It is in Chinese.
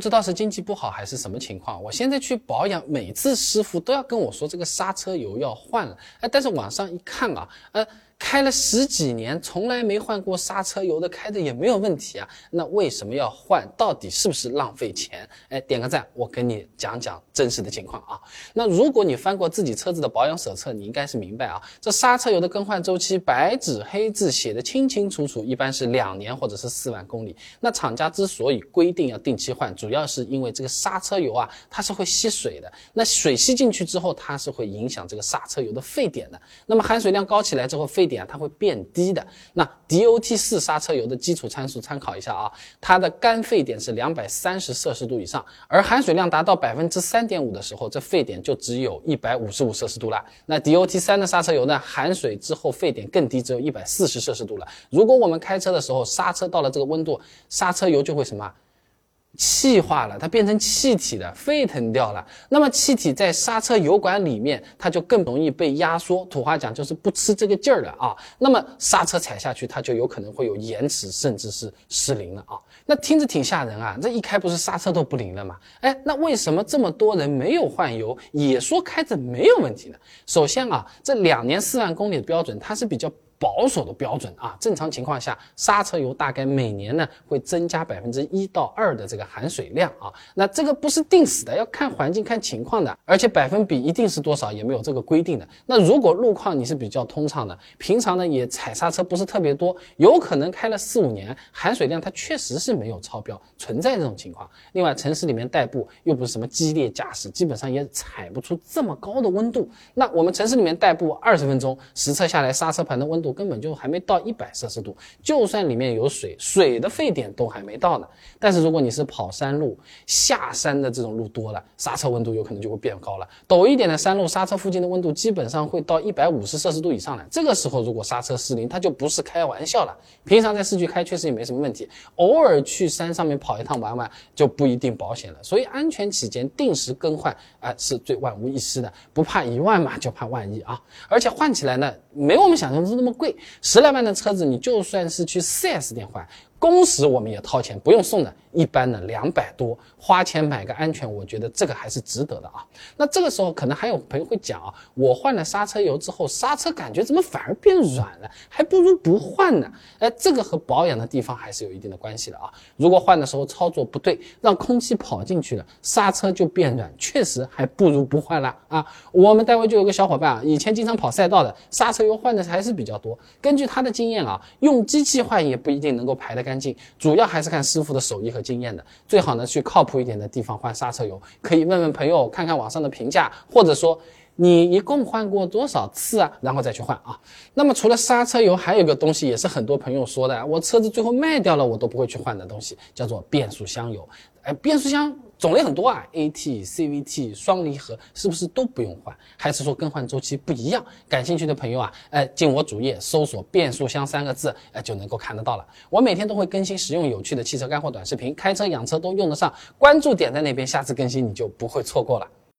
不知道是经济不好还是什么情况，我现在去保养，每次师傅都要跟我说这个刹车油要换了。哎，但是网上一看啊，呃。开了十几年，从来没换过刹车油的，开的也没有问题啊。那为什么要换？到底是不是浪费钱？哎，点个赞，我跟你讲讲真实的情况啊。那如果你翻过自己车子的保养手册，你应该是明白啊，这刹车油的更换周期白纸黑字写的清清楚楚，一般是两年或者是四万公里。那厂家之所以规定要定期换，主要是因为这个刹车油啊，它是会吸水的。那水吸进去之后，它是会影响这个刹车油的沸点的。那么含水量高起来之后，沸点它会变低的。那 DOT 四刹车油的基础参数参考一下啊，它的干沸点是两百三十摄氏度以上，而含水量达到百分之三点五的时候，这沸点就只有一百五十五摄氏度了。那 DOT 三的刹车油呢，含水之后沸点更低，只有一百四十摄氏度了。如果我们开车的时候刹车到了这个温度，刹车油就会什么？气化了，它变成气体了，沸腾掉了。那么气体在刹车油管里面，它就更容易被压缩。土话讲就是不吃这个劲儿了啊。那么刹车踩下去，它就有可能会有延迟，甚至是失灵了啊。那听着挺吓人啊，这一开不是刹车都不灵了吗？哎，那为什么这么多人没有换油，也说开着没有问题呢？首先啊，这两年四万公里的标准，它是比较。保守的标准啊，正常情况下，刹车油大概每年呢会增加百分之一到二的这个含水量啊。那这个不是定死的，要看环境看情况的，而且百分比一定是多少也没有这个规定的。那如果路况你是比较通畅的，平常呢也踩刹车不是特别多，有可能开了四五年，含水量它确实是没有超标，存在这种情况。另外，城市里面代步又不是什么激烈驾驶，基本上也踩不出这么高的温度。那我们城市里面代步二十分钟，实测下来刹车盘的温度。根本就还没到一百摄氏度，就算里面有水，水的沸点都还没到呢。但是如果你是跑山路、下山的这种路多了，刹车温度有可能就会变高了。陡一点的山路，刹车附近的温度基本上会到一百五十摄氏度以上了。这个时候如果刹车失灵，它就不是开玩笑了。平常在市区开确实也没什么问题，偶尔去山上面跑一趟玩玩就不一定保险了。所以安全起见，定时更换啊是最万无一失的。不怕一万嘛，就怕万一啊！而且换起来呢，没我们想象中那么贵。十来万的车子，你就算是去 4S 店换。工时我们也掏钱，不用送的，一般呢两百多，花钱买个安全，我觉得这个还是值得的啊。那这个时候可能还有朋友会讲啊，我换了刹车油之后，刹车感觉怎么反而变软了？还不如不换呢。哎，这个和保养的地方还是有一定的关系的啊。如果换的时候操作不对，让空气跑进去了，刹车就变软，确实还不如不换了啊。我们单位就有个小伙伴啊，以前经常跑赛道的，刹车油换的还是比较多。根据他的经验啊，用机器换也不一定能够排得干。干净，主要还是看师傅的手艺和经验的。最好呢，去靠谱一点的地方换刹车油，可以问问朋友，看看网上的评价，或者说你一共换过多少次啊，然后再去换啊。那么除了刹车油，还有个东西也是很多朋友说的，我车子最后卖掉了，我都不会去换的东西，叫做变速箱油。哎，变速箱。种类很多啊，AT、CVT、双离合是不是都不用换？还是说更换周期不一样？感兴趣的朋友啊，哎，进我主页搜索“变速箱”三个字，哎，就能够看得到了。我每天都会更新实用有趣的汽车干货短视频，开车养车都用得上。关注点在那边，下次更新你就不会错过了。